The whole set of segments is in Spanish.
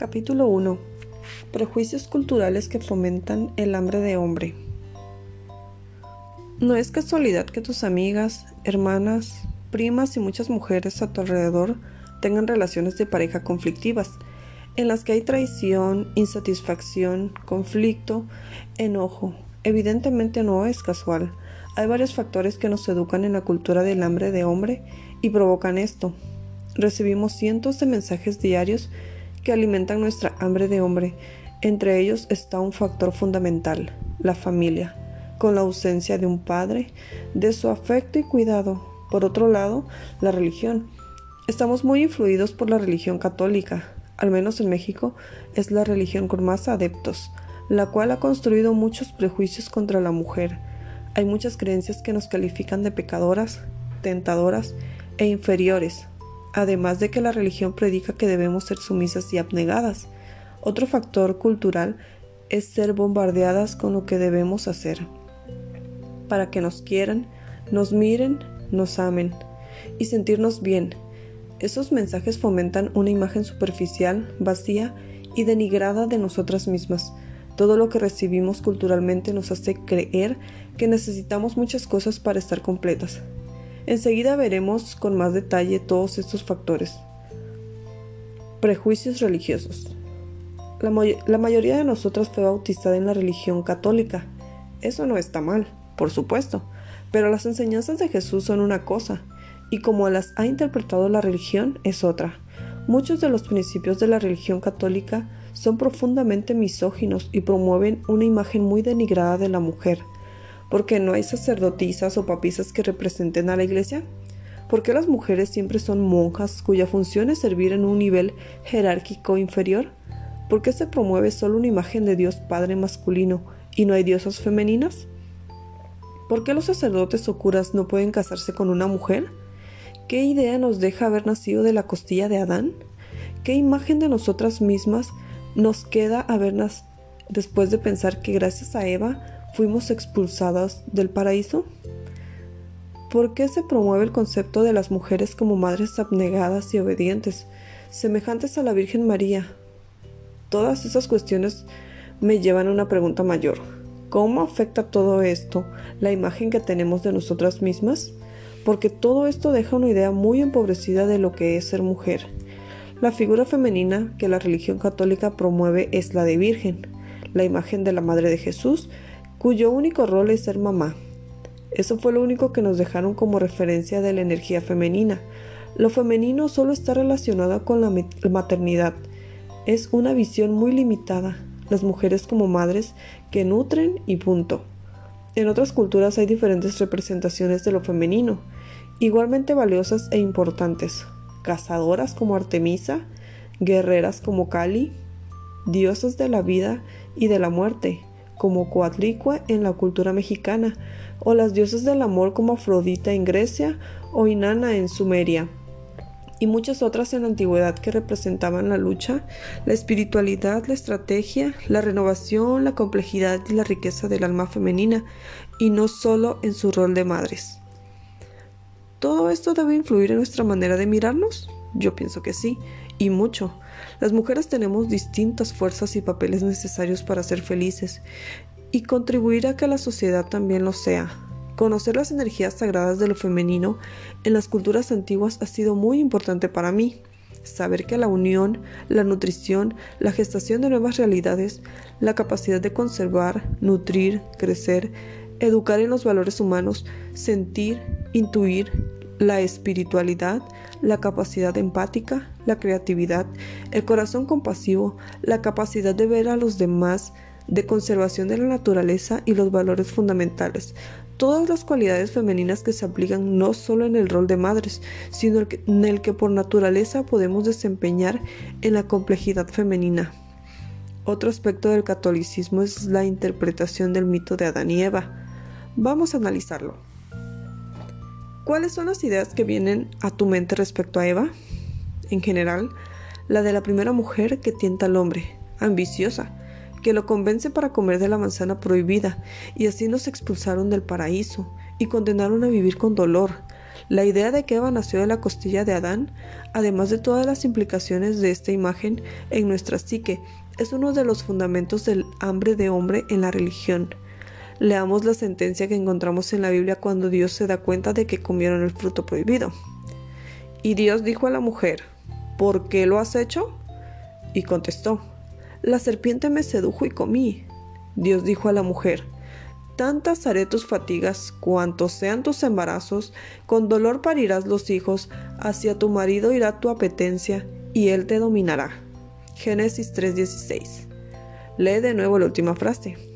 Capítulo 1. Prejuicios culturales que fomentan el hambre de hombre. No es casualidad que tus amigas, hermanas, primas y muchas mujeres a tu alrededor tengan relaciones de pareja conflictivas, en las que hay traición, insatisfacción, conflicto, enojo. Evidentemente no es casual. Hay varios factores que nos educan en la cultura del hambre de hombre y provocan esto. Recibimos cientos de mensajes diarios que alimentan nuestra hambre de hombre. Entre ellos está un factor fundamental, la familia, con la ausencia de un padre, de su afecto y cuidado. Por otro lado, la religión. Estamos muy influidos por la religión católica, al menos en México es la religión con más adeptos, la cual ha construido muchos prejuicios contra la mujer. Hay muchas creencias que nos califican de pecadoras, tentadoras e inferiores, además de que la religión predica que debemos ser sumisas y abnegadas. Otro factor cultural es ser bombardeadas con lo que debemos hacer, para que nos quieran, nos miren, nos amen y sentirnos bien. Esos mensajes fomentan una imagen superficial, vacía y denigrada de nosotras mismas. Todo lo que recibimos culturalmente nos hace creer que necesitamos muchas cosas para estar completas, Enseguida veremos con más detalle todos estos factores. Prejuicios religiosos. La, mayoría de nosotros fue bautizada en la religión católica. Eso no está mal, por supuesto, pero las enseñanzas de Jesús son una cosa, y como las ha interpretado la religión es otra. Muchos de los principios de la religión católica son profundamente misóginos y promueven una imagen muy denigrada de la mujer porque no hay sacerdotisas o papisas que representen a la iglesia? ¿Por qué las mujeres siempre son monjas cuya función es servir en un nivel jerárquico inferior? ¿Por qué se promueve solo una imagen de Dios Padre masculino y no hay diosas femeninas? ¿Por qué los sacerdotes o curas no pueden casarse con una mujer? ¿Qué idea nos deja haber nacido de la costilla de Adán? ¿Qué imagen de nosotras mismas nos queda habernos después de pensar que gracias a Eva fuimos expulsadas del paraíso? ¿Por qué se promueve el concepto de las mujeres como madres abnegadas y obedientes, semejantes a la Virgen María? Todas esas cuestiones me llevan a una pregunta mayor. ¿Cómo afecta todo esto la imagen que tenemos de nosotras mismas? Porque todo esto deja una idea muy empobrecida de lo que es ser mujer. La figura femenina que la religión católica promueve es la de Virgen, la imagen de la Madre de Jesús cuyo único rol es ser mamá. Eso fue lo único que nos dejaron como referencia de la energía femenina. Lo femenino solo está relacionado con la maternidad. Es una visión muy limitada. Las mujeres como madres que nutren y punto. En otras culturas hay diferentes representaciones de lo femenino, igualmente valiosas e importantes. Cazadoras como Artemisa, guerreras como Kali, diosas de la vida y de la muerte, como Coatlicue en la cultura mexicana, o las diosas del amor como Afrodita en Grecia o Inanna en Sumeria, y muchas otras en la antigüedad que representaban la lucha, la espiritualidad, la estrategia, la renovación, la complejidad y la riqueza del alma femenina, y no solo en su rol de madres. ¿Todo esto debe influir en nuestra manera de mirarnos? Yo pienso que sí, y mucho. Las mujeres tenemos distintas fuerzas y papeles necesarios para ser felices y contribuir a que la sociedad también lo sea. Conocer las energías sagradas de lo femenino en las culturas antiguas ha sido muy importante para mí. Saber que la unión, la nutrición, la gestación de nuevas realidades, la capacidad de conservar, nutrir, crecer, educar en los valores humanos, sentir, intuir, la espiritualidad, la capacidad empática, la creatividad, el corazón compasivo, la capacidad de ver a los demás, de conservación de la naturaleza y los valores fundamentales. Todas las cualidades femeninas que se aplican no solo en el rol de madres, sino en el que por naturaleza podemos desempeñar en la complejidad femenina. Otro aspecto del catolicismo es la interpretación del mito de Adán y Eva. Vamos a analizarlo. ¿Cuáles son las ideas que vienen a tu mente respecto a Eva? En general, la de la primera mujer que tienta al hombre, ambiciosa, que lo convence para comer de la manzana prohibida, y así nos expulsaron del paraíso y condenaron a vivir con dolor. La idea de que Eva nació de la costilla de Adán, además de todas las implicaciones de esta imagen en nuestra psique, es uno de los fundamentos del hambre de hombre en la religión. Leamos la sentencia que encontramos en la Biblia cuando Dios se da cuenta de que comieron el fruto prohibido. Y Dios dijo a la mujer, ¿por qué lo has hecho? Y contestó, la serpiente me sedujo y comí. Dios dijo a la mujer, tantas haré tus fatigas cuantos sean tus embarazos, con dolor parirás los hijos, hacia tu marido irá tu apetencia, y él te dominará. Génesis 3:16. Lee de nuevo la última frase.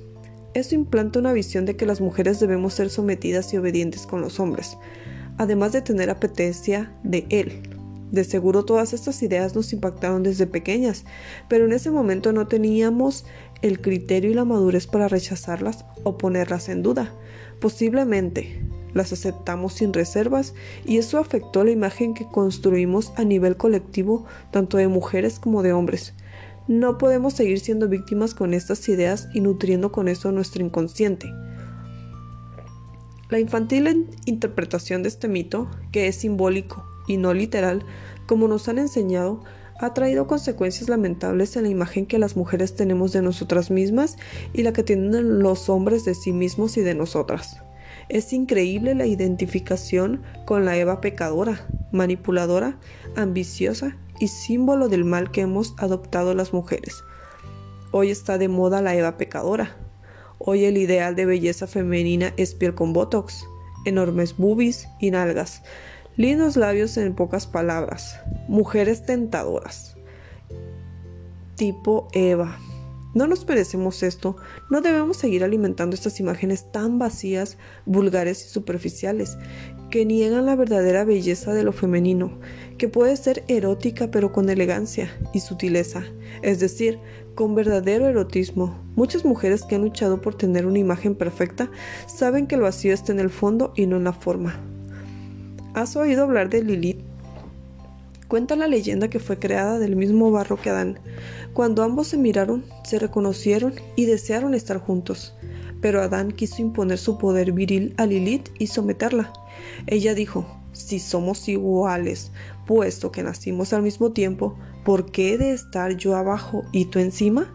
Eso implanta una visión de que las mujeres debemos ser sometidas y obedientes con los hombres, además de tener apetencia de él. De seguro todas estas ideas nos impactaron desde pequeñas, pero en ese momento no teníamos el criterio y la madurez para rechazarlas o ponerlas en duda. Posiblemente las aceptamos sin reservas y eso afectó la imagen que construimos a nivel colectivo tanto de mujeres como de hombres. No podemos seguir siendo víctimas con estas ideas y nutriendo con eso nuestro inconsciente. La infantil interpretación de este mito, que es simbólico y no literal, como nos han enseñado, ha traído consecuencias lamentables en la imagen que las mujeres tenemos de nosotras mismas y la que tienen los hombres de sí mismos y de nosotras. Es increíble la identificación con la Eva pecadora, manipuladora, ambiciosa símbolo del mal que hemos adoptado las mujeres. Hoy está de moda la Eva pecadora. Hoy el ideal de belleza femenina es piel con botox, enormes boobies y nalgas, lindos labios en pocas palabras, mujeres tentadoras. Tipo Eva. No nos merecemos esto, no debemos seguir alimentando estas imágenes tan vacías, vulgares y superficiales, que niegan la verdadera belleza de lo femenino, que puede ser erótica pero con elegancia y sutileza, es decir, con verdadero erotismo. Muchas mujeres que han luchado por tener una imagen perfecta saben que el vacío está en el fondo y no en la forma. ¿Has oído hablar de Lilith? Cuenta la leyenda que fue creada del mismo barro que Adán. Cuando ambos se miraron, se reconocieron y desearon estar juntos. Pero Adán quiso imponer su poder viril a Lilith y someterla. Ella dijo, si somos iguales, puesto que nacimos al mismo tiempo, ¿por qué de estar yo abajo y tú encima?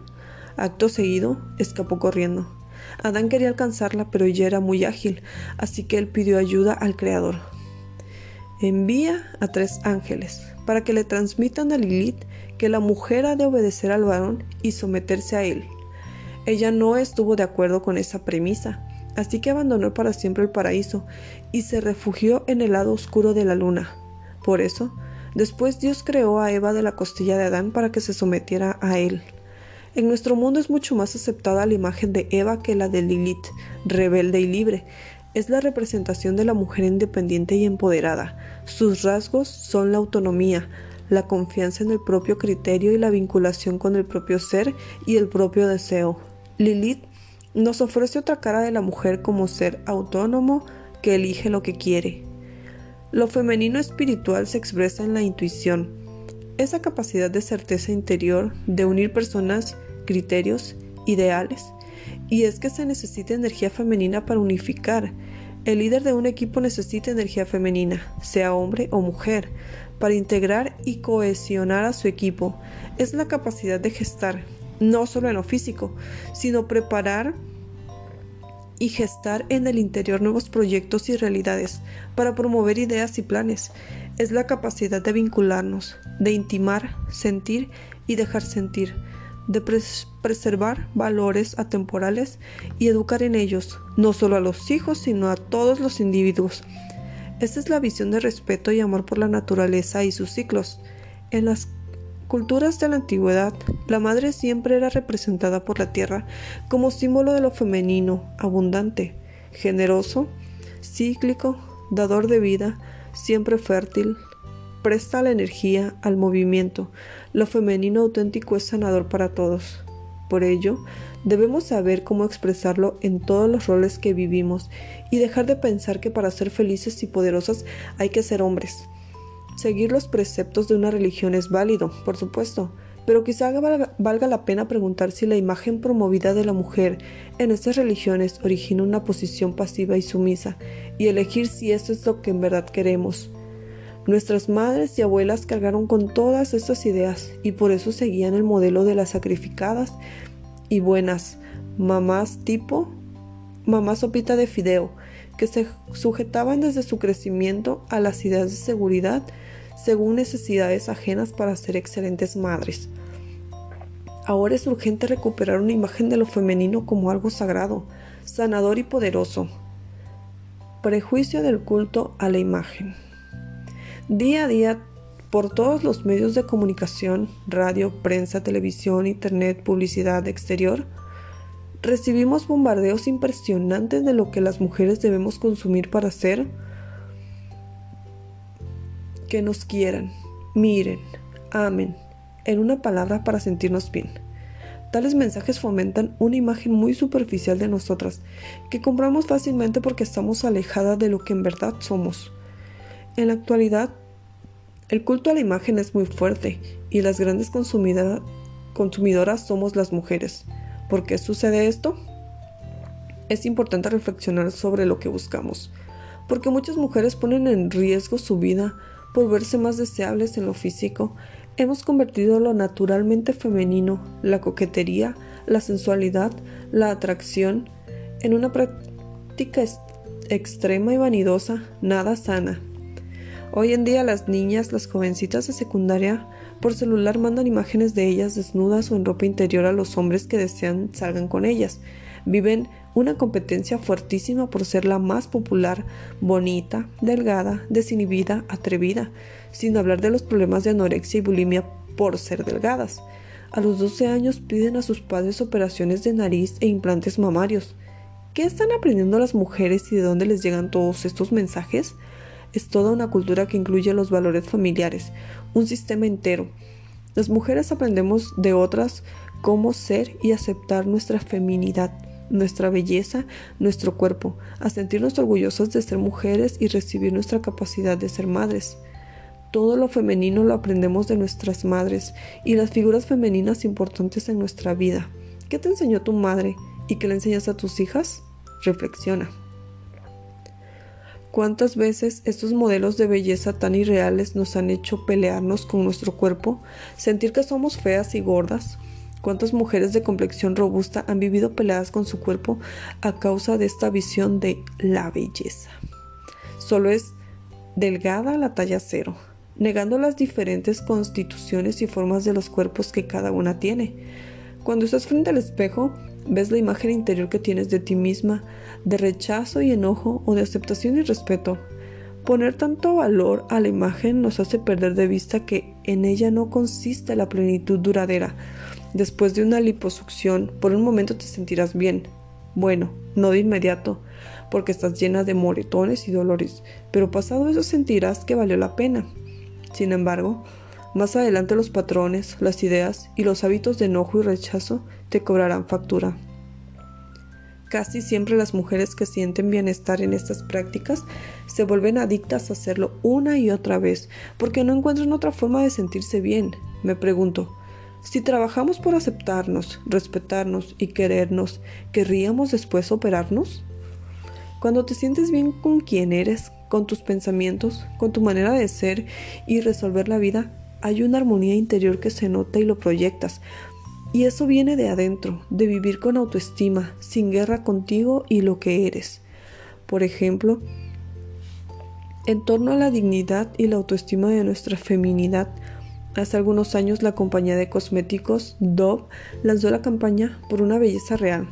Acto seguido, escapó corriendo. Adán quería alcanzarla, pero ella era muy ágil, así que él pidió ayuda al Creador. Envía a tres ángeles para que le transmitan a Lilith que la mujer ha de obedecer al varón y someterse a él. Ella no estuvo de acuerdo con esa premisa, así que abandonó para siempre el paraíso y se refugió en el lado oscuro de la luna. Por eso, después Dios creó a Eva de la costilla de Adán para que se sometiera a él. En nuestro mundo es mucho más aceptada la imagen de Eva que la de Lilith, rebelde y libre. Es la representación de la mujer independiente y empoderada. Sus rasgos son la autonomía, la confianza en el propio criterio y la vinculación con el propio ser y el propio deseo. Lilith nos ofrece otra cara de la mujer como ser autónomo que elige lo que quiere. Lo femenino espiritual se expresa en la intuición, esa capacidad de certeza interior de unir personas, criterios, ideales, y es que se necesita energía femenina para unificar. El líder de un equipo necesita energía femenina, sea hombre o mujer, para integrar y cohesionar a su equipo. Es la capacidad de gestar, no solo en lo físico, sino preparar y gestar en el interior nuevos proyectos y realidades para promover ideas y planes. Es la capacidad de vincularnos, de intimar, sentir y dejar sentir, de preservar valores atemporales y educar en ellos, no solo a los hijos, sino a todos los individuos. Esta es la visión de respeto y amor por la naturaleza y sus ciclos. En las culturas de la antigüedad, la madre siempre era representada por la tierra como símbolo de lo femenino, abundante, generoso, cíclico, dador de vida, siempre fértil, presta la energía al movimiento. Lo femenino auténtico es sanador para todos. Por ello, debemos saber cómo expresarlo en todos los roles que vivimos y dejar de pensar que para ser felices y poderosas hay que ser hombres. Seguir los preceptos de una religión es válido, por supuesto, pero quizá valga la pena preguntar si la imagen promovida de la mujer en estas religiones origina una posición pasiva y sumisa, y elegir si eso es lo que en verdad queremos. Nuestras madres y abuelas cargaron con todas estas ideas y por eso seguían el modelo de las sacrificadas y buenas mamás tipo mamá sopita de fideo, que se sujetaban desde su crecimiento a las ideas de seguridad según necesidades ajenas para ser excelentes madres. Ahora es urgente recuperar una imagen de lo femenino como algo sagrado, sanador y poderoso. Prejuicio del culto a la imagen. Día a día, por todos los medios de comunicación, radio, prensa, televisión, internet, publicidad exterior, recibimos bombardeos impresionantes de lo que las mujeres debemos consumir para ser que nos quieran, miren, amen, en una palabra para sentirnos bien. Tales mensajes fomentan una imagen muy superficial de nosotras, que compramos fácilmente porque estamos alejadas de lo que en verdad somos. En la actualidad, el culto a la imagen es muy fuerte y las grandes consumidoras somos las mujeres. ¿Por qué sucede esto? Es importante reflexionar sobre lo que buscamos, porque muchas mujeres ponen en riesgo su vida por verse más deseables en lo físico, hemos convertido lo naturalmente femenino, la coquetería, la sensualidad, la atracción, en una práctica extrema y vanidosa, nada sana. Hoy en día las niñas, las jovencitas de secundaria, por celular mandan imágenes de ellas desnudas o en ropa interior a los hombres que desean salgan con ellas. Viven una competencia fuertísima por ser la más popular, bonita, delgada, desinhibida, atrevida, sin hablar de los problemas de anorexia y bulimia por ser delgadas. A los 12 años piden a sus padres operaciones de nariz e implantes mamarios. ¿Qué están aprendiendo las mujeres y de dónde les llegan todos estos mensajes? Es toda una cultura que incluye los valores familiares, un sistema entero. Las mujeres aprendemos de otras cómo ser y aceptar nuestra feminidad nuestra belleza, nuestro cuerpo, a sentirnos orgullosas de ser mujeres y recibir nuestra capacidad de ser madres. Todo lo femenino lo aprendemos de nuestras madres y las figuras femeninas importantes en nuestra vida. ¿Qué te enseñó tu madre y qué le enseñas a tus hijas? Reflexiona. ¿Cuántas veces estos modelos de belleza tan irreales nos han hecho pelearnos con nuestro cuerpo, sentir que somos feas y gordas, ¿Cuántas mujeres de complexión robusta han vivido peleadas con su cuerpo a causa de esta visión de la belleza? Solo es delgada la talla cero, negando las diferentes constituciones y formas de los cuerpos que cada una tiene. Cuando estás frente al espejo, ves la imagen interior que tienes de ti misma, de rechazo y enojo o de aceptación y respeto. Poner tanto valor a la imagen nos hace perder de vista que en ella no consiste la plenitud duradera, Después de una liposucción, por un momento te sentirás bien. Bueno, no de inmediato, porque estás llena de moretones y dolores, pero pasado eso sentirás que valió la pena. Sin embargo, más adelante los patrones, las ideas y los hábitos de enojo y rechazo te cobrarán factura. Casi siempre las mujeres que sienten bienestar en estas prácticas se vuelven adictas a hacerlo una y otra vez, porque no encuentran otra forma de sentirse bien. Me pregunto, si trabajamos por aceptarnos, respetarnos y querernos, ¿querríamos después operarnos? Cuando te sientes bien con quien eres, con tus pensamientos, con tu manera de ser y resolver la vida, hay una armonía interior que se nota y lo proyectas. Y eso viene de adentro, de vivir con autoestima, sin guerra contigo y lo que eres. Por ejemplo, en torno a la dignidad y la autoestima de nuestra feminidad, Hace algunos años la compañía de cosméticos Dove lanzó la campaña por una belleza real.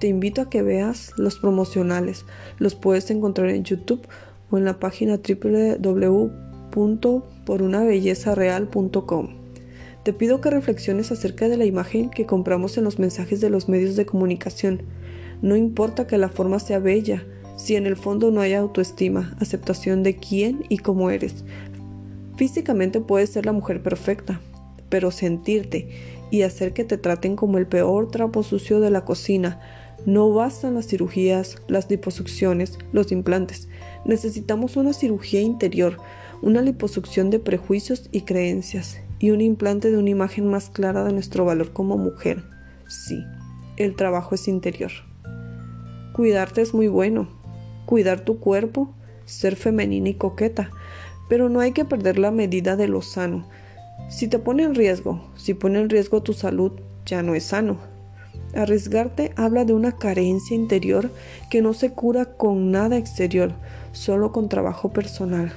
Te invito a que veas los promocionales. Los puedes encontrar en YouTube o en la página www.porunabellezareal.com. Te pido que reflexiones acerca de la imagen que compramos en los mensajes de los medios de comunicación. No importa que la forma sea bella, si en el fondo no hay autoestima, aceptación de quién y cómo eres, Físicamente puedes ser la mujer perfecta, pero sentirte y hacer que te traten como el peor trapo sucio de la cocina. No bastan las cirugías, las liposucciones, los implantes. Necesitamos una cirugía interior, una liposucción de prejuicios y creencias. y un implante de una imagen más clara de nuestro valor como mujer. Sí, el trabajo es interior. Cuidarte es muy bueno, cuidar tu cuerpo, ser femenina y coqueta, pero no hay que perder la medida de lo sano. Si te pone en riesgo, si pone en riesgo tu salud, ya no es sano. Arriesgarte habla de una carencia interior que no se cura con nada exterior, solo con trabajo personal.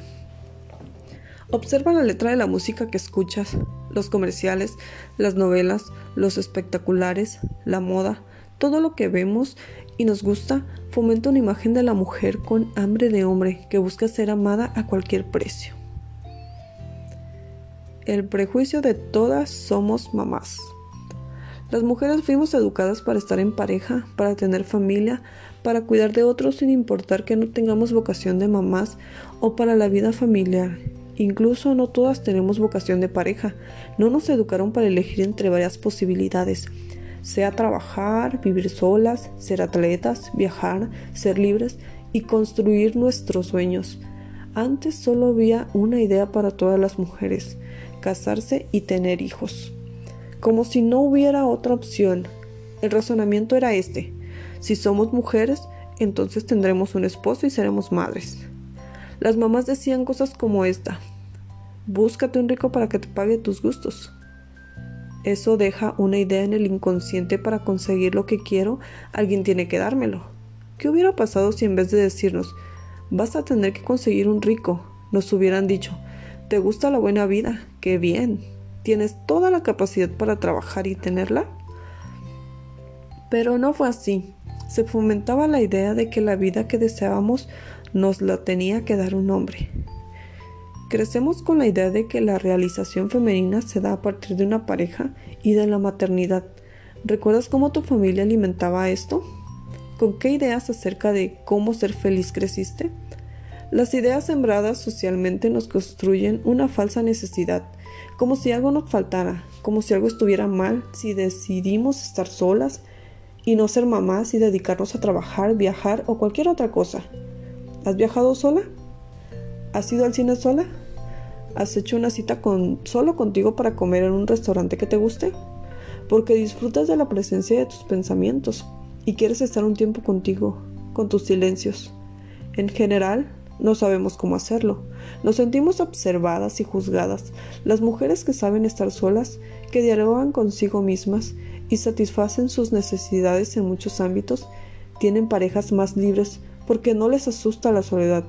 Observa la letra de la música que escuchas, los comerciales, las novelas, los espectaculares, la moda, todo lo que vemos y nos gusta fomenta una imagen de la mujer con hambre de hombre que busca ser amada a cualquier precio. El prejuicio de todas somos mamás. Las mujeres fuimos educadas para estar en pareja, para tener familia, para cuidar de otros sin importar que no tengamos vocación de mamás o para la vida familiar. Incluso no todas tenemos vocación de pareja. No nos educaron para elegir entre varias posibilidades sea trabajar, vivir solas, ser atletas, viajar, ser libres y construir nuestros sueños. Antes solo había una idea para todas las mujeres, casarse y tener hijos. Como si no hubiera otra opción. El razonamiento era este. Si somos mujeres, entonces tendremos un esposo y seremos madres. Las mamás decían cosas como esta. Búscate un rico para que te pague tus gustos. Eso deja una idea en el inconsciente para conseguir lo que quiero, alguien tiene que dármelo. ¿Qué hubiera pasado si en vez de decirnos, vas a tener que conseguir un rico, nos hubieran dicho, ¿te gusta la buena vida? ¡Qué bien! ¿Tienes toda la capacidad para trabajar y tenerla? Pero no fue así. Se fomentaba la idea de que la vida que deseábamos nos la tenía que dar un hombre. Crecemos con la idea de que la realización femenina se da a partir de una pareja y de la maternidad. ¿Recuerdas cómo tu familia alimentaba esto? ¿Con qué ideas acerca de cómo ser feliz creciste? Las ideas sembradas socialmente nos construyen una falsa necesidad, como si algo nos faltara, como si algo estuviera mal si decidimos estar solas y no ser mamás y dedicarnos a trabajar, viajar o cualquier otra cosa. ¿Has viajado sola? ¿Has ido al cine sola? ¿Has hecho una cita con, solo contigo para comer en un restaurante que te guste? Porque disfrutas de la presencia de tus pensamientos y quieres estar un tiempo contigo, con tus silencios. En general, no sabemos cómo hacerlo. Nos sentimos observadas y juzgadas. Las mujeres que saben estar solas, que dialogan consigo mismas y satisfacen sus necesidades en muchos ámbitos, tienen parejas más libres porque no les asusta la soledad,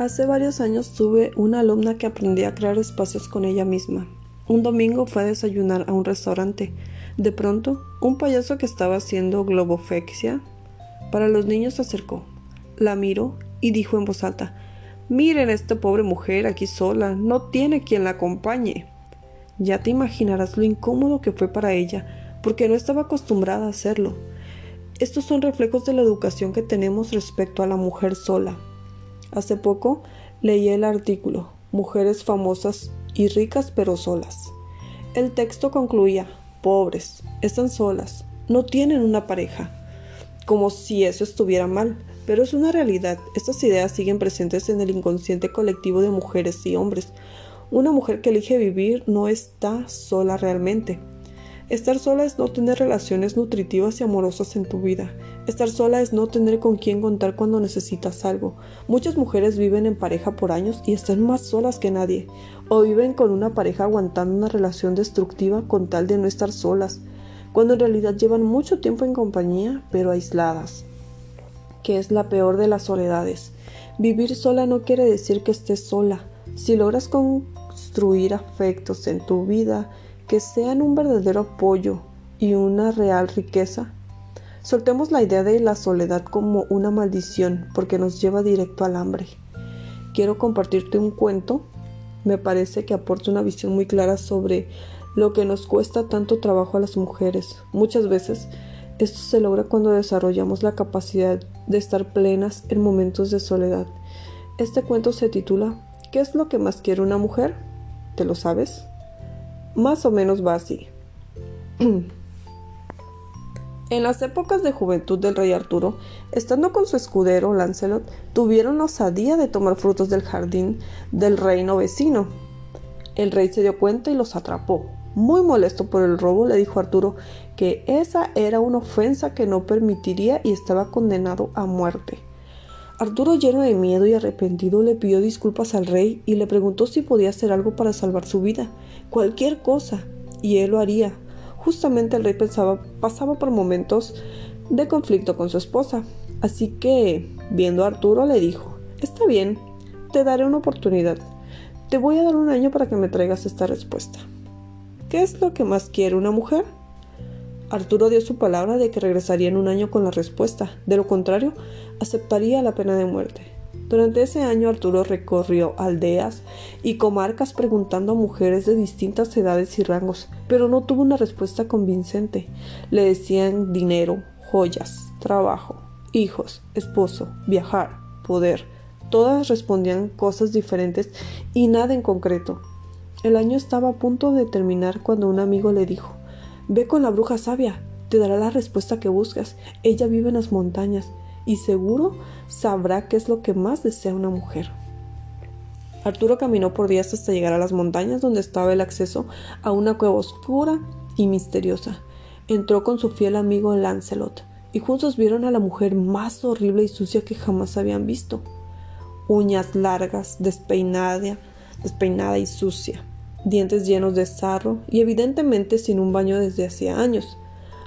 Hace varios años tuve una alumna que aprendía a crear espacios con ella misma. Un domingo fue a desayunar a un restaurante. De pronto, un payaso que estaba haciendo globofexia para los niños se acercó, la miró y dijo en voz alta, Miren a esta pobre mujer aquí sola, no tiene quien la acompañe. Ya te imaginarás lo incómodo que fue para ella, porque no estaba acostumbrada a hacerlo. Estos son reflejos de la educación que tenemos respecto a la mujer sola, Hace poco leí el artículo Mujeres famosas y ricas pero solas. El texto concluía, pobres, están solas, no tienen una pareja, como si eso estuviera mal, pero es una realidad. Estas ideas siguen presentes en el inconsciente colectivo de mujeres y hombres. Una mujer que elige vivir no está sola realmente. Estar sola es no tener relaciones nutritivas y amorosas en tu vida. Estar sola es no tener con quién contar cuando necesitas algo. Muchas mujeres viven en pareja por años y están más solas que nadie. O viven con una pareja aguantando una relación destructiva con tal de no estar solas, cuando en realidad llevan mucho tiempo en compañía, pero aisladas. Que es la peor de las soledades. Vivir sola no quiere decir que estés sola. Si logras construir afectos en tu vida, que sean un verdadero apoyo y una real riqueza. Soltemos la idea de la soledad como una maldición porque nos lleva directo al hambre. Quiero compartirte un cuento. Me parece que aporta una visión muy clara sobre lo que nos cuesta tanto trabajo a las mujeres. Muchas veces esto se logra cuando desarrollamos la capacidad de estar plenas en momentos de soledad. Este cuento se titula ¿Qué es lo que más quiere una mujer? ¿Te lo sabes? Más o menos va así. En las épocas de juventud del rey Arturo, estando con su escudero Lancelot, tuvieron osadía de tomar frutos del jardín del reino vecino. El rey se dio cuenta y los atrapó. Muy molesto por el robo, le dijo a Arturo que esa era una ofensa que no permitiría y estaba condenado a muerte. Arturo, lleno de miedo y arrepentido, le pidió disculpas al rey y le preguntó si podía hacer algo para salvar su vida, cualquier cosa, y él lo haría. Justamente el rey pensaba, pasaba por momentos de conflicto con su esposa, así que, viendo a Arturo, le dijo, Está bien, te daré una oportunidad. Te voy a dar un año para que me traigas esta respuesta. ¿Qué es lo que más quiere una mujer? Arturo dio su palabra de que regresaría en un año con la respuesta, de lo contrario, aceptaría la pena de muerte. Durante ese año Arturo recorrió aldeas y comarcas preguntando a mujeres de distintas edades y rangos, pero no tuvo una respuesta convincente. Le decían dinero, joyas, trabajo, hijos, esposo, viajar, poder. Todas respondían cosas diferentes y nada en concreto. El año estaba a punto de terminar cuando un amigo le dijo Ve con la bruja sabia, te dará la respuesta que buscas. Ella vive en las montañas y seguro sabrá qué es lo que más desea una mujer. Arturo caminó por días hasta llegar a las montañas donde estaba el acceso a una cueva oscura y misteriosa. Entró con su fiel amigo Lancelot y juntos vieron a la mujer más horrible y sucia que jamás habían visto. Uñas largas, despeinada, despeinada y sucia dientes llenos de sarro y evidentemente sin un baño desde hacía años.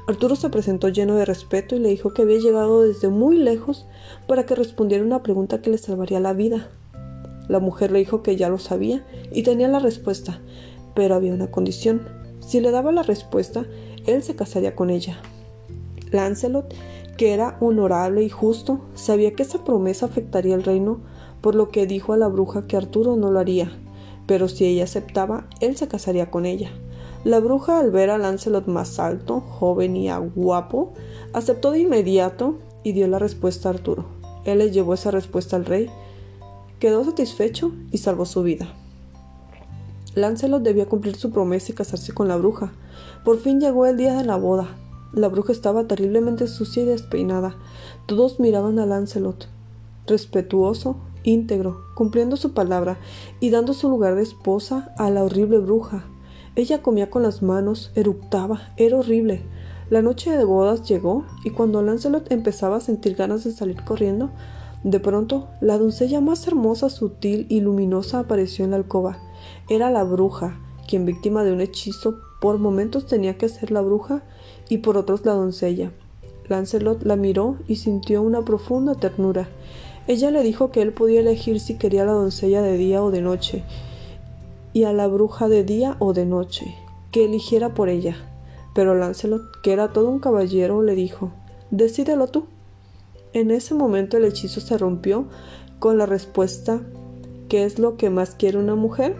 Arturo se presentó lleno de respeto y le dijo que había llegado desde muy lejos para que respondiera una pregunta que le salvaría la vida. La mujer le dijo que ya lo sabía y tenía la respuesta, pero había una condición. Si le daba la respuesta, él se casaría con ella. Lancelot, que era honorable y justo, sabía que esa promesa afectaría el reino, por lo que dijo a la bruja que Arturo no lo haría, pero si ella aceptaba, él se casaría con ella. La bruja, al ver a Lancelot más alto, joven y guapo, aceptó de inmediato y dio la respuesta a Arturo. Él le llevó esa respuesta al rey, quedó satisfecho y salvó su vida. Lancelot debía cumplir su promesa y casarse con la bruja. Por fin llegó el día de la boda. La bruja estaba terriblemente sucia y despeinada. Todos miraban a Lancelot, respetuoso, íntegro, cumpliendo su palabra y dando su lugar de esposa a la horrible bruja. Ella comía con las manos, eructaba, era horrible. La noche de bodas llegó y cuando Lancelot empezaba a sentir ganas de salir corriendo, de pronto la doncella más hermosa, sutil y luminosa apareció en la alcoba. Era la bruja, quien víctima de un hechizo por momentos tenía que ser la bruja y por otros la doncella. Lancelot la miró y sintió una profunda ternura. Ella le dijo que él podía elegir si quería a la doncella de día o de noche, y a la bruja de día o de noche, que eligiera por ella. Pero Lancelot, que era todo un caballero, le dijo Decídelo tú. En ese momento el hechizo se rompió con la respuesta ¿Qué es lo que más quiere una mujer?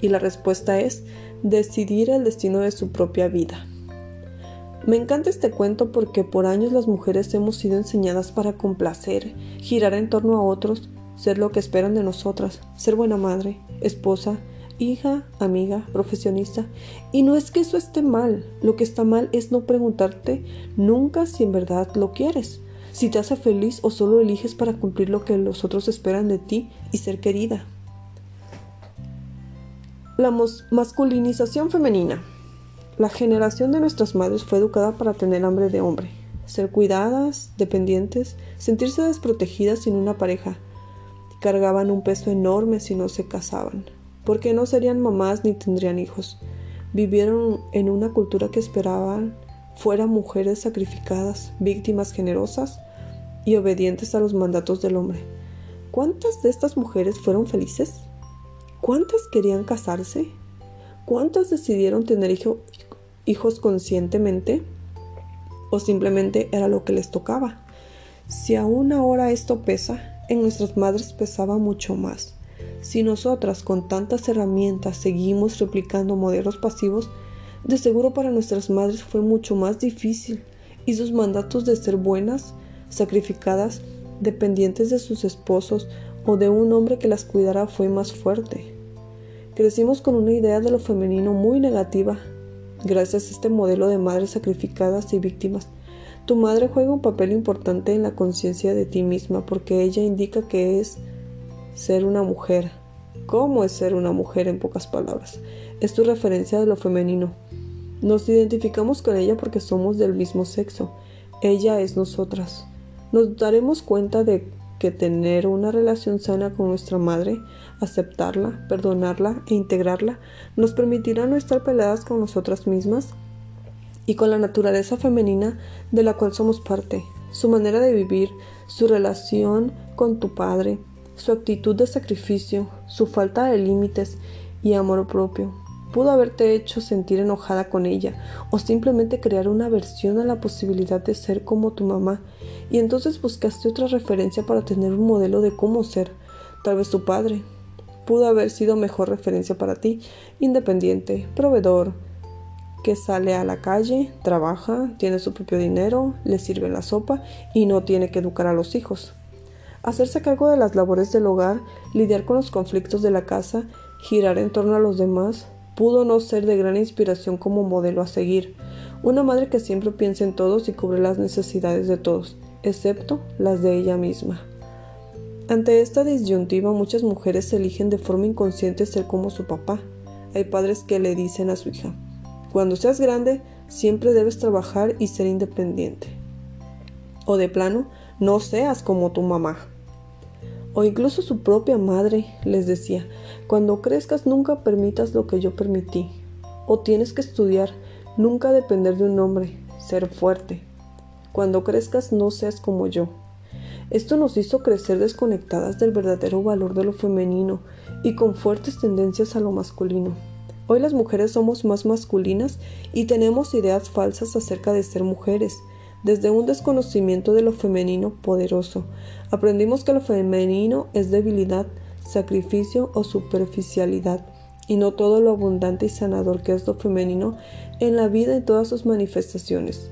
Y la respuesta es decidir el destino de su propia vida. Me encanta este cuento porque por años las mujeres hemos sido enseñadas para complacer, girar en torno a otros, ser lo que esperan de nosotras, ser buena madre, esposa, hija, amiga, profesionista. Y no es que eso esté mal, lo que está mal es no preguntarte nunca si en verdad lo quieres, si te hace feliz o solo eliges para cumplir lo que los otros esperan de ti y ser querida. La masculinización femenina. La generación de nuestras madres fue educada para tener hambre de hombre, ser cuidadas, dependientes, sentirse desprotegidas sin una pareja. Cargaban un peso enorme si no se casaban, porque no serían mamás ni tendrían hijos. Vivieron en una cultura que esperaban fueran mujeres sacrificadas, víctimas generosas y obedientes a los mandatos del hombre. ¿Cuántas de estas mujeres fueron felices? ¿Cuántas querían casarse? ¿Cuántas decidieron tener hijo, hijos conscientemente o simplemente era lo que les tocaba. Si aún ahora esto pesa, en nuestras madres pesaba mucho más. Si nosotras con tantas herramientas seguimos replicando modelos pasivos, de seguro para nuestras madres fue mucho más difícil y sus mandatos de ser buenas, sacrificadas, dependientes de sus esposos o de un hombre que las cuidara fue más fuerte. Crecimos con una idea de lo femenino muy negativa Gracias a este modelo de madres sacrificadas y víctimas, Tu madre juega un papel importante en la conciencia de ti misma porque ella indica que es ser una mujer. ¿Cómo es ser una mujer en pocas palabras? Es tu referencia de lo femenino. Nos identificamos con ella porque somos del mismo sexo. Ella es nosotras. Nos daremos cuenta de que tener una relación sana con nuestra madre, aceptarla, perdonarla e integrarla, nos permitirá no estar peleadas con nosotras mismas y con la naturaleza femenina de la cual somos parte, su manera de vivir, su relación con tu padre, su actitud de sacrificio, su falta de límites y amor propio. Pudo haberte hecho sentir enojada con ella o simplemente crear una aversión a la posibilidad de ser como tu mamá y entonces buscaste otra referencia para tener un modelo de cómo ser, tal vez tu padre. Pudo haber sido mejor referencia para ti, independiente, proveedor, que sale a la calle, trabaja, tiene su propio dinero, le sirve la sopa y no tiene que educar a los hijos. Hacerse cargo de las labores del hogar, lidiar con los conflictos de la casa, girar en torno a los demás, pudo no ser de gran inspiración como modelo a seguir. Una madre que siempre piensa en todos y cubre las necesidades de todos, excepto las de ella misma. Ante esta disyuntiva muchas mujeres eligen de forma inconsciente ser como su papá. Hay padres que le dicen a su hija, cuando seas grande, siempre debes trabajar y ser independiente. O de plano, no seas como tu mamá. O incluso su propia madre les decía, cuando crezcas nunca permitas lo que yo permití. O tienes que estudiar, nunca depender de un hombre, ser fuerte. Cuando crezcas no seas como yo. Esto nos hizo crecer desconectadas del verdadero valor de lo femenino y con fuertes tendencias a lo masculino. Hoy las mujeres somos más masculinas y tenemos ideas falsas acerca de ser mujeres. Desde un desconocimiento de lo femenino poderoso, aprendimos que lo femenino es debilidad, sacrificio o superficialidad, y no todo lo abundante y sanador que es lo femenino en la vida en todas sus manifestaciones.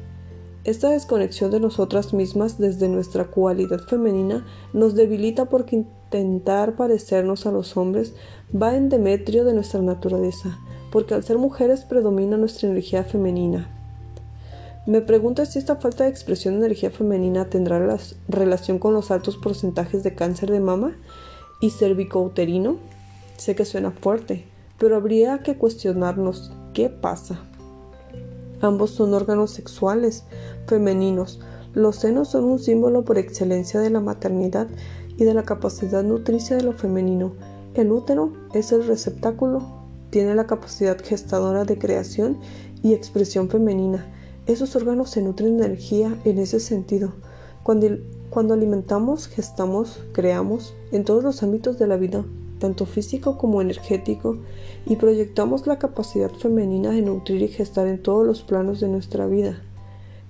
Esta desconexión de nosotras mismas desde nuestra cualidad femenina nos debilita porque intentar parecernos a los hombres va en demetrio de nuestra naturaleza, porque al ser mujeres predomina nuestra energía femenina. Me pregunto si esta falta de expresión de energía femenina tendrá relación con los altos porcentajes de cáncer de mama y cervicouterino. Sé que suena fuerte, pero habría que cuestionarnos qué pasa. Ambos son órganos sexuales femeninos. Los senos son un símbolo por excelencia de la maternidad y de la capacidad nutricia de lo femenino. El útero es el receptáculo tiene la capacidad gestadora de creación y expresión femenina. Esos órganos se nutren de energía en ese sentido. Cuando, cuando alimentamos, gestamos, creamos en todos los ámbitos de la vida, tanto físico como energético, y proyectamos la capacidad femenina de nutrir y gestar en todos los planos de nuestra vida.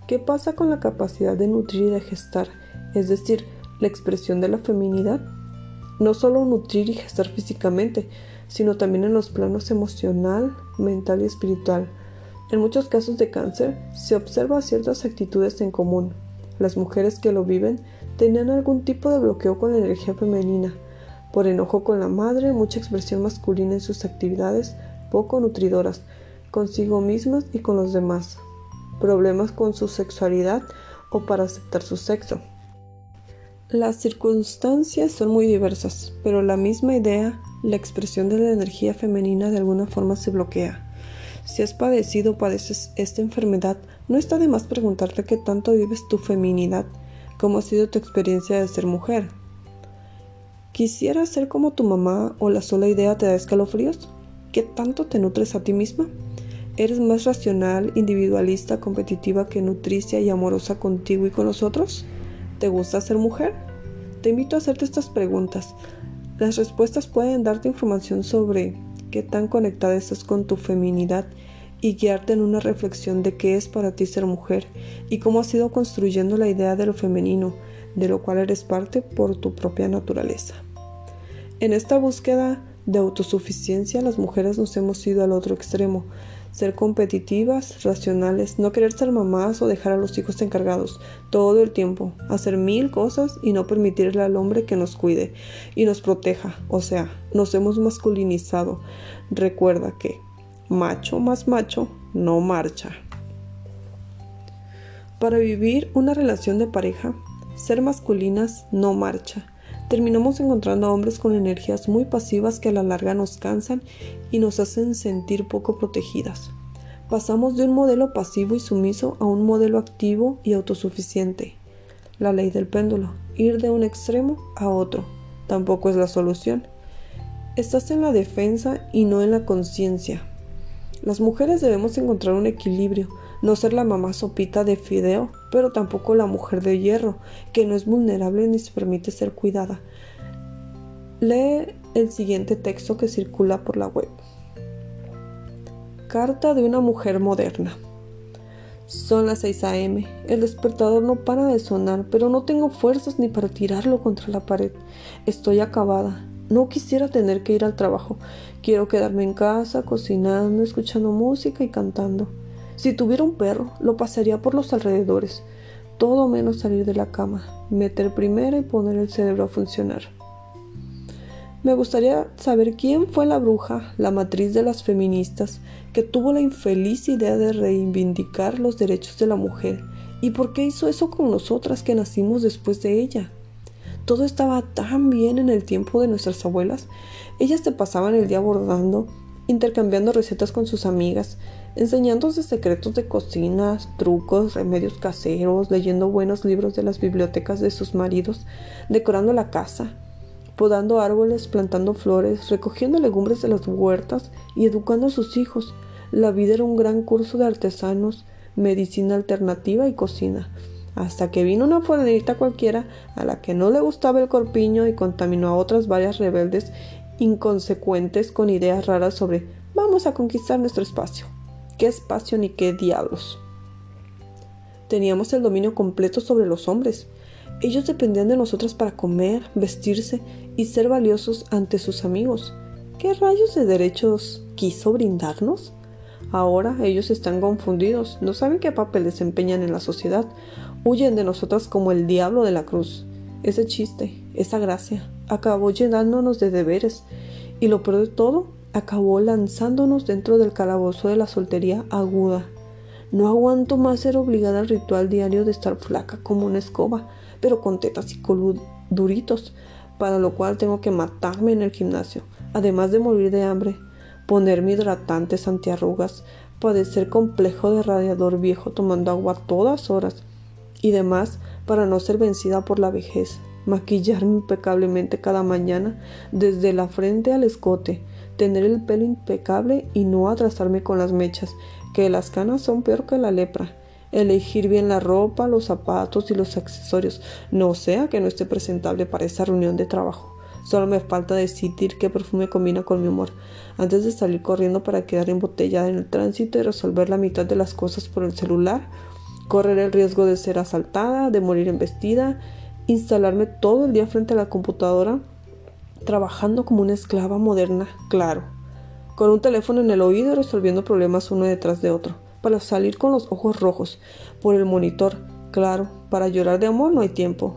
¿Qué pasa con la capacidad de nutrir y de gestar? Es decir, la expresión de la feminidad. No solo nutrir y gestar físicamente, sino también en los planos emocional, mental y espiritual. En muchos casos de cáncer se observa ciertas actitudes en común. Las mujeres que lo viven tenían algún tipo de bloqueo con la energía femenina, por enojo con la madre, mucha expresión masculina en sus actividades poco nutridoras, consigo mismas y con los demás, problemas con su sexualidad o para aceptar su sexo. Las circunstancias son muy diversas, pero la misma idea la expresión de la energía femenina de alguna forma se bloquea. Si has padecido o padeces esta enfermedad, no está de más preguntarte qué tanto vives tu feminidad, cómo ha sido tu experiencia de ser mujer. ¿Quisieras ser como tu mamá o la sola idea te da escalofríos? ¿Qué tanto te nutres a ti misma? ¿Eres más racional, individualista, competitiva que nutricia y amorosa contigo y con los otros? ¿Te gusta ser mujer? Te invito a hacerte estas preguntas. Las respuestas pueden darte información sobre qué tan conectada estás con tu feminidad y guiarte en una reflexión de qué es para ti ser mujer y cómo has ido construyendo la idea de lo femenino, de lo cual eres parte por tu propia naturaleza. En esta búsqueda de autosuficiencia, las mujeres nos hemos ido al otro extremo, ser competitivas, racionales, no querer ser mamás o dejar a los hijos encargados todo el tiempo, hacer mil cosas y no permitirle al hombre que nos cuide y nos proteja. O sea, nos hemos masculinizado. Recuerda que macho más macho no marcha. Para vivir una relación de pareja, ser masculinas no marcha. Terminamos encontrando a hombres con energías muy pasivas que a la larga nos cansan y nos hacen sentir poco protegidas. Pasamos de un modelo pasivo y sumiso a un modelo activo y autosuficiente. La ley del péndulo, ir de un extremo a otro, tampoco es la solución. Estás en la defensa y no en la conciencia. Las mujeres debemos encontrar un equilibrio, no ser la mamá sopita de fideo, pero tampoco la mujer de hierro, que no es vulnerable ni se permite ser cuidada. Lee el siguiente texto que circula por la web. Carta de una mujer moderna. Son las 6 a.m. El despertador no para de sonar, pero no tengo fuerzas ni para tirarlo contra la pared. Estoy acabada. No quisiera tener que ir al trabajo. Quiero quedarme en casa, cocinando, escuchando música y cantando. Si tuviera un perro, lo pasaría por los alrededores. Todo menos salir de la cama, meter primero y poner el cerebro a funcionar. Me gustaría saber quién fue la bruja, la matriz de las feministas, que tuvo la infeliz idea de reivindicar los derechos de la mujer y por qué hizo eso con nosotras que nacimos después de ella. Todo estaba tan bien en el tiempo de nuestras abuelas. Ellas te pasaban el día bordando, intercambiando recetas con sus amigas, enseñándose secretos de cocina, trucos, remedios caseros, leyendo buenos libros de las bibliotecas de sus maridos, decorando la casa, podando árboles, plantando flores, recogiendo legumbres de las huertas y educando a sus hijos. La vida era un gran curso de artesanos, medicina alternativa y cocina, hasta que vino una fulanita cualquiera a la que no le gustaba el corpiño y contaminó a otras varias rebeldes inconsecuentes con ideas raras sobre vamos a conquistar nuestro espacio. ¿Qué espacio ni qué diablos? Teníamos el dominio completo sobre los hombres. Ellos dependían de nosotras para comer, vestirse y ser valiosos ante sus amigos. ¿Qué rayos de derechos quiso brindarnos? Ahora ellos están confundidos, no saben qué papel desempeñan en la sociedad, huyen de nosotras como el diablo de la cruz. Ese chiste, esa gracia, acabó llenándonos de deberes y lo peor de todo, acabó lanzándonos dentro del calabozo de la soltería aguda. No aguanto más ser obligada al ritual diario de estar flaca como una escoba, pero con tetas y duritos, para lo cual tengo que matarme en el gimnasio, además de morir de hambre, ponerme hidratantes antiarrugas, padecer complejo de radiador viejo tomando agua todas horas y demás para no ser vencida por la vejez, maquillarme impecablemente cada mañana desde la frente al escote, tener el pelo impecable y no atrasarme con las mechas, que las canas son peor que la lepra, elegir bien la ropa, los zapatos y los accesorios, no sea que no esté presentable para esa reunión de trabajo. Solo me falta decidir qué perfume combina con mi humor, antes de salir corriendo para quedar embotellada en el tránsito y resolver la mitad de las cosas por el celular, correr el riesgo de ser asaltada, de morir embestida, instalarme todo el día frente a la computadora, trabajando como una esclava moderna, claro, con un teléfono en el oído y resolviendo problemas uno detrás de otro, para salir con los ojos rojos, por el monitor, claro, para llorar de amor no hay tiempo,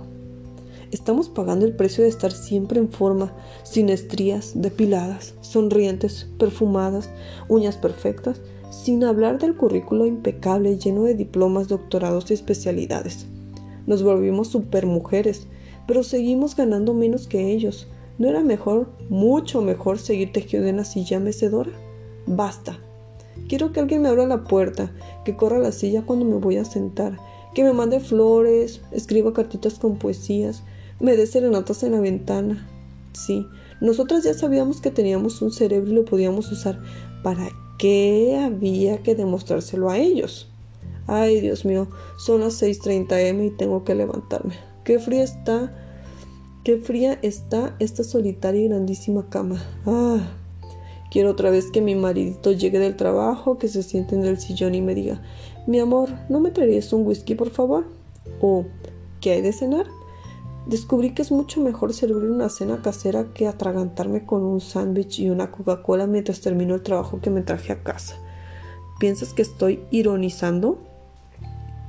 Estamos pagando el precio de estar siempre en forma, sin estrías, depiladas, sonrientes, perfumadas, uñas perfectas, sin hablar del currículo impecable lleno de diplomas, doctorados y especialidades. Nos volvimos supermujeres, pero seguimos ganando menos que ellos. ¿No era mejor, mucho mejor, seguir tejiendo en una silla mecedora? Basta. Quiero que alguien me abra la puerta, que corra la silla cuando me voy a sentar, que me mande flores, escriba cartitas con poesías, me dé serenatas en la ventana. Sí, nosotras ya sabíamos que teníamos un cerebro y lo podíamos usar. ¿Para qué había que demostrárselo a ellos? Ay, Dios mío, son las 6.30 m y tengo que levantarme. Qué fría está, qué fría está esta solitaria y grandísima cama. Ah, quiero otra vez que mi maridito llegue del trabajo, que se siente en el sillón y me diga, mi amor, ¿no me traerías un whisky, por favor? O, ¿qué hay de cenar? Descubrí que es mucho mejor servir una cena casera que atragantarme con un sándwich y una Coca-Cola mientras termino el trabajo que me traje a casa. ¿Piensas que estoy ironizando?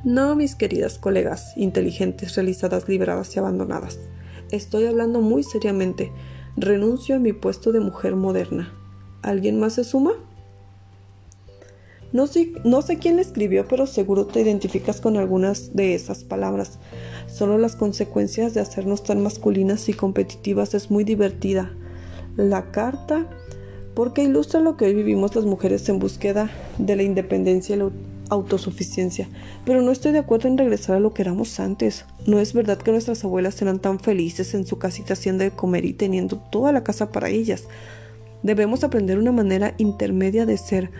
No, mis queridas colegas, inteligentes, realizadas, liberadas y abandonadas. Estoy hablando muy seriamente. Renuncio a mi puesto de mujer moderna. ¿Alguien más se suma? No sé, quién escribió, pero seguro te identificas con algunas de esas palabras. Solo las consecuencias de hacernos tan masculinas y competitivas es muy divertida. La carta, porque ilustra lo que hoy vivimos las mujeres en búsqueda de la independencia y la autosuficiencia. Pero no estoy de acuerdo en regresar a lo que éramos antes. No es verdad que nuestras abuelas eran tan felices en su casita haciendo de comer y teniendo toda la casa para ellas. Debemos aprender una manera intermedia de ser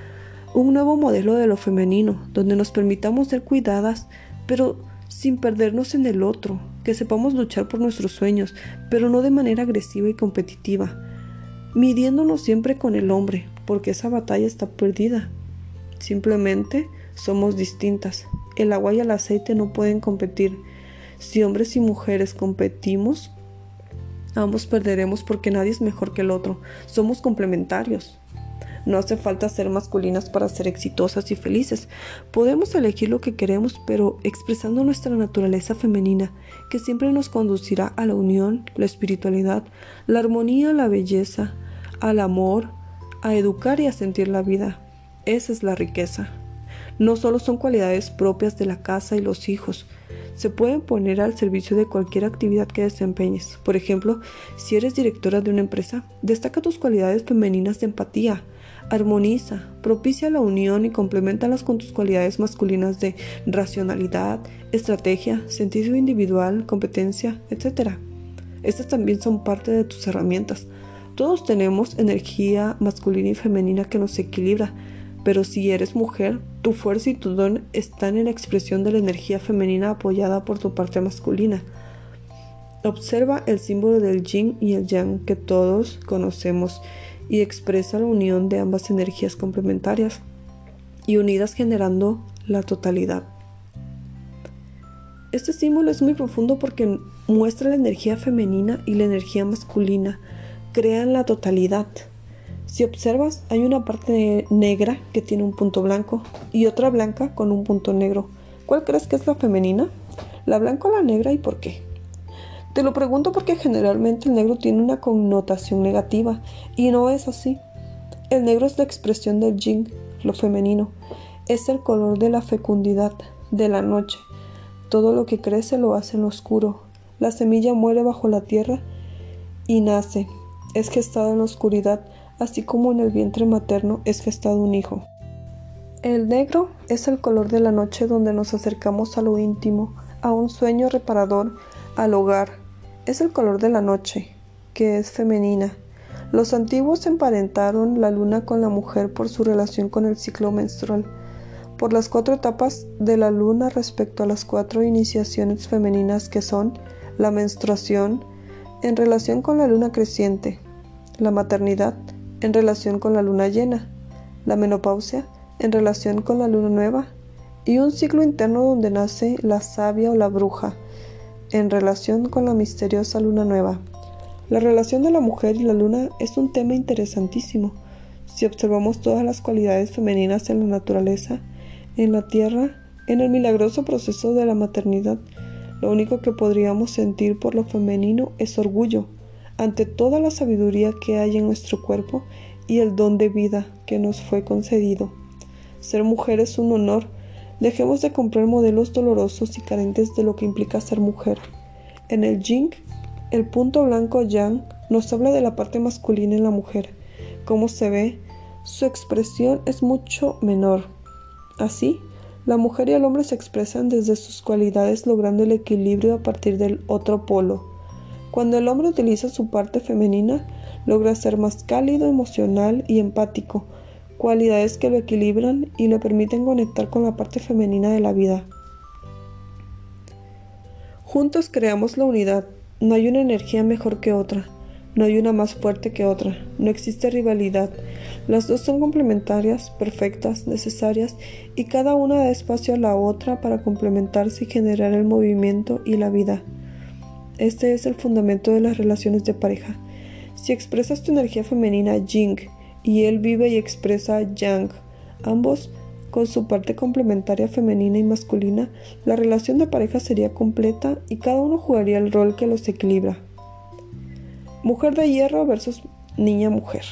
un nuevo modelo de lo femenino, donde nos permitamos ser cuidadas, pero sin perdernos en el otro, que sepamos luchar por nuestros sueños, pero no de manera agresiva y competitiva, midiéndonos siempre con el hombre, porque esa batalla está perdida. Simplemente somos distintas. El agua y el aceite no pueden competir. Si hombres y mujeres competimos, ambos perderemos porque nadie es mejor que el otro. Somos complementarios. No hace falta ser masculinas para ser exitosas y felices. Podemos elegir lo que queremos, pero expresando nuestra naturaleza femenina, que siempre nos conducirá a la unión, la espiritualidad, la armonía, la belleza, al amor, a educar y a sentir la vida. Esa es la riqueza. No solo son cualidades propias de la casa y los hijos, se pueden poner al servicio de cualquier actividad que desempeñes. Por ejemplo, si eres directora de una empresa, destaca tus cualidades femeninas de empatía, armoniza, propicia la unión y complementalas con tus cualidades masculinas de racionalidad, estrategia, sentido individual, competencia, etc. Estas también son parte de tus herramientas. Todos tenemos energía masculina y femenina que nos equilibra, pero si eres mujer, tu fuerza y tu don están en la expresión de la energía femenina apoyada por tu parte masculina. Observa el símbolo del yin y el yang que todos conocemos y expresa la unión de ambas energías complementarias y unidas generando la totalidad. Este símbolo es muy profundo porque muestra la energía femenina y la energía masculina, crean la totalidad. Si observas, hay una parte negra que tiene un punto blanco y otra blanca con un punto negro. ¿Cuál crees que es la femenina? ¿La blanca o la negra y por qué? Te lo pregunto porque generalmente el negro tiene una connotación negativa y no es así. El negro es la expresión del yin, lo femenino. Es el color de la fecundidad, de la noche. Todo lo que crece lo hace en lo oscuro. La semilla muere bajo la tierra y nace. Es gestado en la oscuridad, así como en el vientre materno es gestado un hijo. El negro es el color de la noche donde nos acercamos a lo íntimo, a un sueño reparador, al hogar, es el color de la noche, que es femenina. Los antiguos emparentaron la luna con la mujer por su relación con el ciclo menstrual, por las cuatro etapas de la luna respecto a las cuatro iniciaciones femeninas que son la menstruación en relación con la luna creciente, la maternidad en relación con la luna llena, la menopausia en relación con la luna nueva y un ciclo interno donde nace la sabia o la bruja, en relación con la misteriosa luna nueva. La relación de la mujer y la luna es un tema interesantísimo. Si observamos todas las cualidades femeninas en la naturaleza, en la tierra, en el milagroso proceso de la maternidad, lo único que podríamos sentir por lo femenino es orgullo ante toda la sabiduría que hay en nuestro cuerpo y el don de vida que nos fue concedido. Ser mujer es un honor Dejemos de comprar modelos dolorosos y carentes de lo que implica ser mujer. En el Jing, el punto blanco Yang nos habla de la parte masculina en la mujer. Como se ve, su expresión es mucho menor. Así, la mujer y el hombre se expresan desde sus cualidades logrando el equilibrio a partir del otro polo. Cuando el hombre utiliza su parte femenina, logra ser más cálido, emocional y empático, cualidades que lo equilibran y le permiten conectar con la parte femenina de la vida. Juntos creamos la unidad. No hay una energía mejor que otra. No hay una más fuerte que otra. No existe rivalidad. Las dos son complementarias, perfectas, necesarias y cada una da espacio a la otra para complementarse y generar el movimiento y la vida. Este es el fundamento de las relaciones de pareja. Si expresas tu energía femenina Jing y él vive y expresa Yang, ambos con su parte complementaria femenina y masculina, la relación de pareja sería completa y cada uno jugaría el rol que los equilibra. Mujer de hierro versus niña mujer.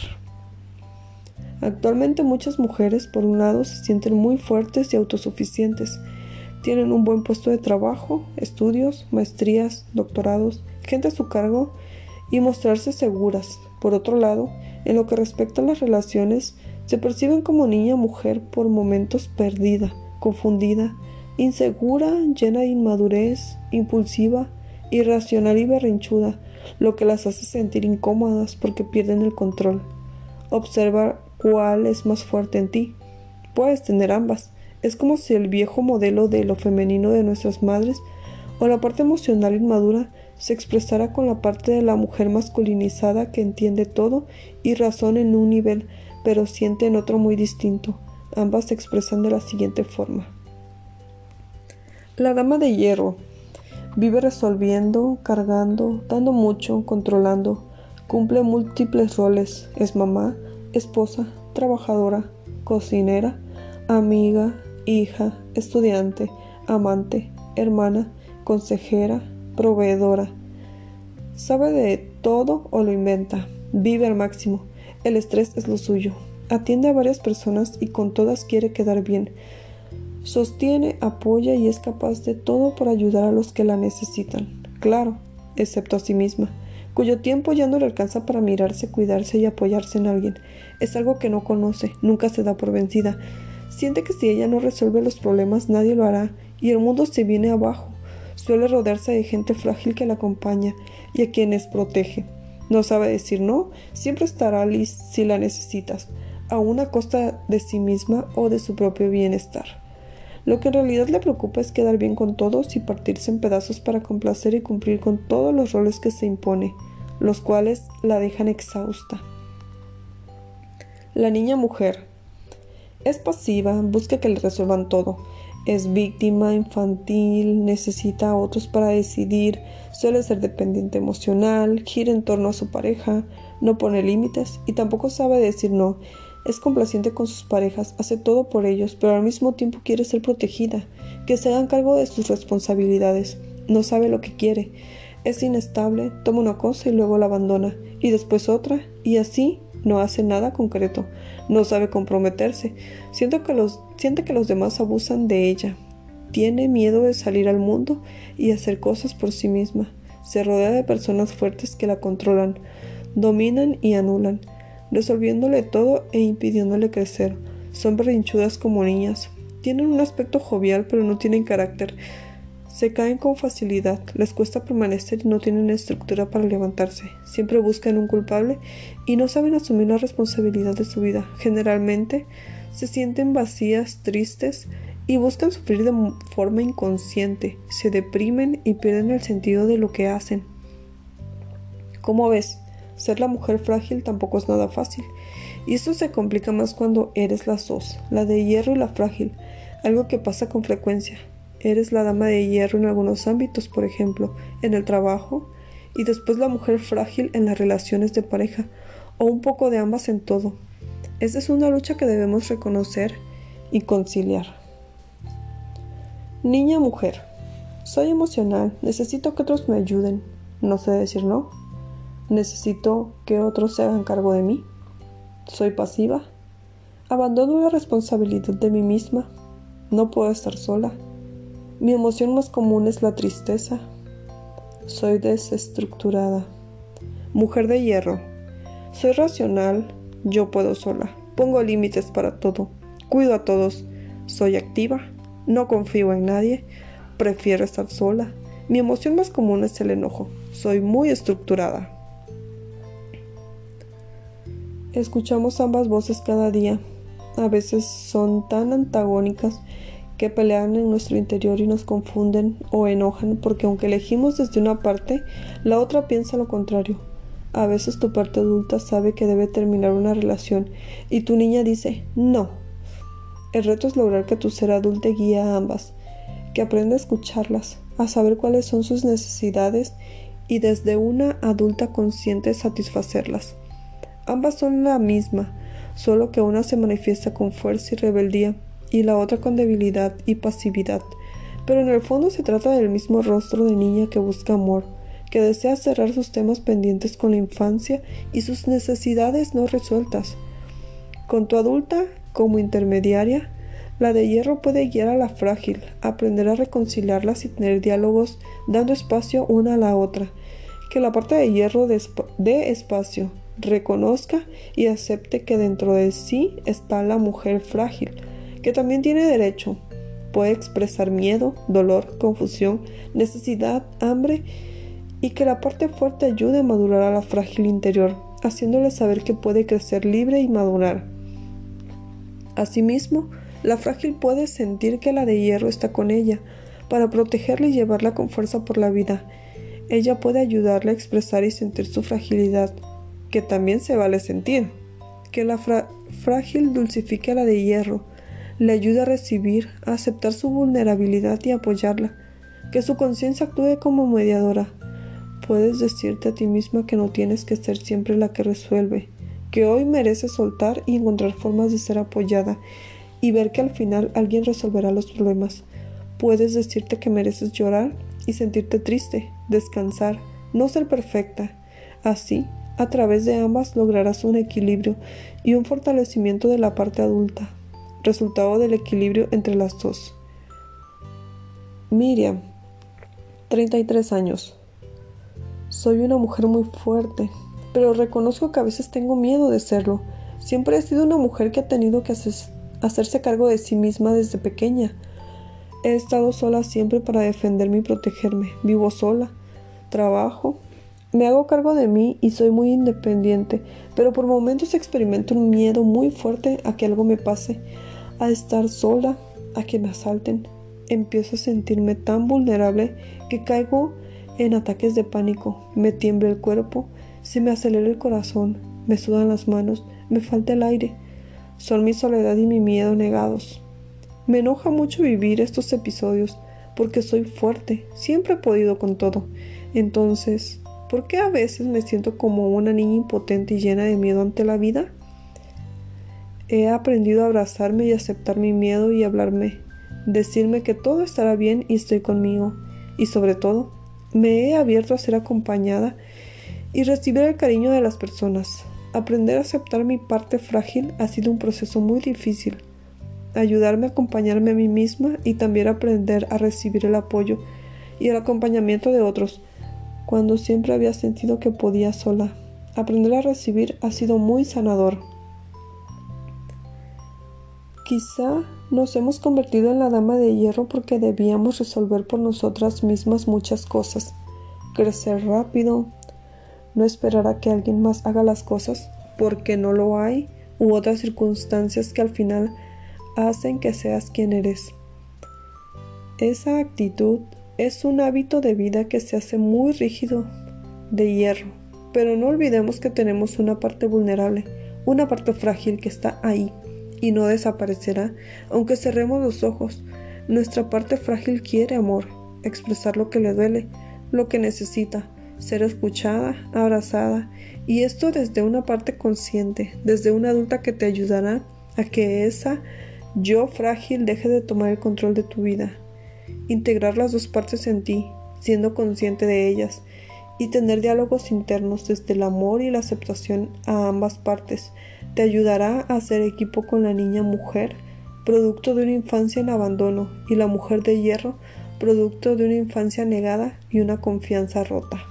Actualmente muchas mujeres, por un lado, se sienten muy fuertes y autosuficientes. Tienen un buen puesto de trabajo, estudios, maestrías, doctorados, gente a su cargo y mostrarse seguras. Por otro lado, en lo que respecta a las relaciones, se perciben como niña mujer por momentos perdida, confundida, insegura, llena de inmadurez, impulsiva, irracional y berrinchuda, lo que las hace sentir incómodas porque pierden el control. Observa cuál es más fuerte en ti. Puedes tener ambas. Es como si el viejo modelo de lo femenino de nuestras madres o la parte emocional inmadura se expresara con la parte de la mujer masculinizada que entiende todo y razona en un nivel, pero siente en otro muy distinto. Ambas se expresan de la siguiente forma. La dama de hierro vive resolviendo, cargando, dando mucho, controlando, cumple múltiples roles, es mamá, esposa, trabajadora, cocinera, amiga, hija, estudiante, amante, hermana, consejera, proveedora. Sabe de todo o lo inventa. Vive al máximo. El estrés es lo suyo. Atiende a varias personas y con todas quiere quedar bien. Sostiene, apoya y es capaz de todo por ayudar a los que la necesitan. Claro, excepto a sí misma cuyo tiempo ya no le alcanza para mirarse, cuidarse y apoyarse en alguien. Es algo que no conoce, nunca se da por vencida. Siente que si ella no resuelve los problemas nadie lo hará y el mundo se viene abajo. Suele rodearse de gente frágil que la acompaña y a quienes protege. No sabe decir no, siempre estará Liz si la necesitas, a una costa de sí misma o de su propio bienestar. Lo que en realidad le preocupa es quedar bien con todos y partirse en pedazos para complacer y cumplir con todos los roles que se impone, los cuales la dejan exhausta. La niña mujer es pasiva, busca que le resuelvan todo. Es víctima, infantil, necesita a otros para decidir, suele ser dependiente emocional, gira en torno a su pareja, no pone límites y tampoco sabe decir no es complaciente con sus parejas, hace todo por ellos, pero al mismo tiempo quiere ser protegida, que se hagan cargo de sus responsabilidades. No sabe lo que quiere. Es inestable, toma una cosa y luego la abandona, y después otra, y así no hace nada concreto. No sabe comprometerse. Siente que los, siente que los demás abusan de ella. Tiene miedo de salir al mundo y hacer cosas por sí misma. Se rodea de personas fuertes que la controlan, dominan y anulan resolviéndole todo e impidiéndole crecer. Son berrinchudas como niñas. Tienen un aspecto jovial pero no tienen carácter. Se caen con facilidad, les cuesta permanecer y no tienen estructura para levantarse. Siempre buscan un culpable y no saben asumir la responsabilidad de su vida. Generalmente se sienten vacías, tristes y buscan sufrir de forma inconsciente. Se deprimen y pierden el sentido de lo que hacen. ¿Cómo ves? Ser la mujer frágil tampoco es nada fácil. Y esto se complica más cuando eres la sos, la de hierro y la frágil, algo que pasa con frecuencia. Eres la dama de hierro en algunos ámbitos, por ejemplo, en el trabajo, y después la mujer frágil en las relaciones de pareja, o un poco de ambas en todo. Esta es una lucha que debemos reconocer y conciliar. Niña mujer. Soy emocional, necesito que otros me ayuden. No sé decir no. Necesito que otros se hagan cargo de mí. Soy pasiva. Abandono la responsabilidad de mí misma. No puedo estar sola. Mi emoción más común es la tristeza. Soy desestructurada. Mujer de hierro. Soy racional. Yo puedo sola. Pongo límites para todo. Cuido a todos. Soy activa. No confío en nadie. Prefiero estar sola. Mi emoción más común es el enojo. Soy muy estructurada. Escuchamos ambas voces cada día. A veces son tan antagónicas que pelean en nuestro interior y nos confunden o enojan porque aunque elegimos desde una parte, la otra piensa lo contrario. A veces tu parte adulta sabe que debe terminar una relación y tu niña dice no. El reto es lograr que tu ser adulto guíe a ambas, que aprenda a escucharlas, a saber cuáles son sus necesidades y desde una adulta consciente satisfacerlas. Ambas son la misma, solo que una se manifiesta con fuerza y rebeldía y la otra con debilidad y pasividad. Pero en el fondo se trata del mismo rostro de niña que busca amor, que desea cerrar sus temas pendientes con la infancia y sus necesidades no resueltas. Con tu adulta como intermediaria, la de hierro puede guiar a la frágil, aprender a reconciliarlas y tener diálogos dando espacio una a la otra. Que la parte de hierro dé espacio, reconozca y acepte que dentro de sí está la mujer frágil, que también tiene derecho. Puede expresar miedo, dolor, confusión, necesidad, hambre y que la parte fuerte ayude a madurar a la frágil interior, haciéndole saber que puede crecer libre y madurar. Asimismo, la frágil puede sentir que la de hierro está con ella, para protegerla y llevarla con fuerza por la vida. Ella puede ayudarle a expresar y sentir su fragilidad, que también se vale sentir. Que la frágil dulcifique a la de hierro, le ayude a recibir, a aceptar su vulnerabilidad y apoyarla. Que su conciencia actúe como mediadora, Puedes decirte a ti misma que no tienes que ser siempre la que resuelve, que hoy mereces soltar y encontrar formas de ser apoyada y ver que al final alguien resolverá los problemas. Puedes decirte que mereces llorar y sentirte triste, descansar, no ser perfecta. Así, a través de ambas lograrás un equilibrio y un fortalecimiento de la parte adulta, resultado del equilibrio entre las dos. Miriam, 33 años. Soy una mujer muy fuerte, pero reconozco que a veces tengo miedo de serlo. Siempre he sido una mujer que ha tenido que hacerse cargo de sí misma desde pequeña. He estado sola siempre para defenderme y protegerme. Vivo sola, trabajo, me hago cargo de mí y soy muy independiente, pero por momentos experimento un miedo muy fuerte a que algo me pase, a estar sola, a que me asalten. Empiezo a sentirme tan vulnerable que caigo en ataques de pánico, me tiembla el cuerpo, se me acelera el corazón, me sudan las manos, me falta el aire. Son mi soledad y mi miedo negados. Me enoja mucho vivir estos episodios porque soy fuerte, siempre he podido con todo. Entonces, ¿por qué a veces me siento como una niña impotente y llena de miedo ante la vida? He aprendido a abrazarme y aceptar mi miedo y hablarme, decirme que todo estará bien y estoy conmigo, y sobre todo, me he abierto a ser acompañada y recibir el cariño de las personas. Aprender a aceptar mi parte frágil ha sido un proceso muy difícil. Ayudarme a acompañarme a mí misma y también aprender a recibir el apoyo y el acompañamiento de otros cuando siempre había sentido que podía sola. Aprender a recibir ha sido muy sanador. Quizá nos hemos convertido en la dama de hierro porque debíamos resolver por nosotras mismas muchas cosas, crecer rápido, no esperar a que alguien más haga las cosas porque no lo hay u otras circunstancias que al final hacen que seas quien eres. Esa actitud es un hábito de vida que se hace muy rígido, de hierro, pero no olvidemos que tenemos una parte vulnerable, una parte frágil que está ahí y no desaparecerá aunque cerremos los ojos. Nuestra parte frágil quiere amor, expresar lo que le duele, lo que necesita, ser escuchada, abrazada, y esto desde una parte consciente, desde una adulta que te ayudará a que esa yo frágil deje de tomar el control de tu vida. Integrar las dos partes en ti, siendo consciente de ellas, y tener diálogos internos desde el amor y la aceptación a ambas partes, te ayudará a hacer equipo con la niña mujer, producto de una infancia en abandono, y la mujer de hierro, producto de una infancia negada y una confianza rota.